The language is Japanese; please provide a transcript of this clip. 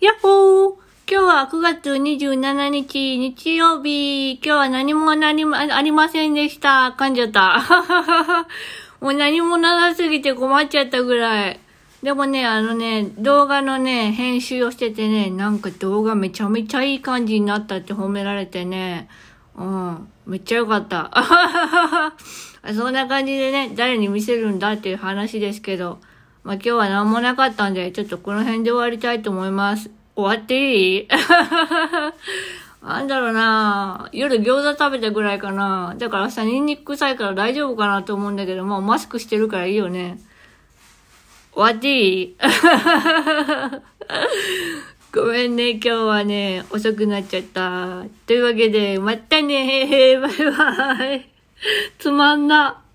やっほー今日は9月27日、日曜日。今日は何も何もありませんでした。噛んじゃった。もう何もなさすぎて困っちゃったぐらい。でもね、あのね、動画のね、編集をしててね、なんか動画めちゃめちゃいい感じになったって褒められてね、うん、めっちゃよかった。そんな感じでね、誰に見せるんだっていう話ですけど、まあ今日は何もなかったんで、ちょっとこの辺で終わりたいと思います。終わっていい？なんだろうな夜餃子食べたぐらいかなだから明日ニンニク臭いから大丈夫かなと思うんだけど、まあマスクしてるからいいよね。終わっていい？ごめんね、今日はね、遅くなっちゃった。というわけで、またね バイバイ。つまんな。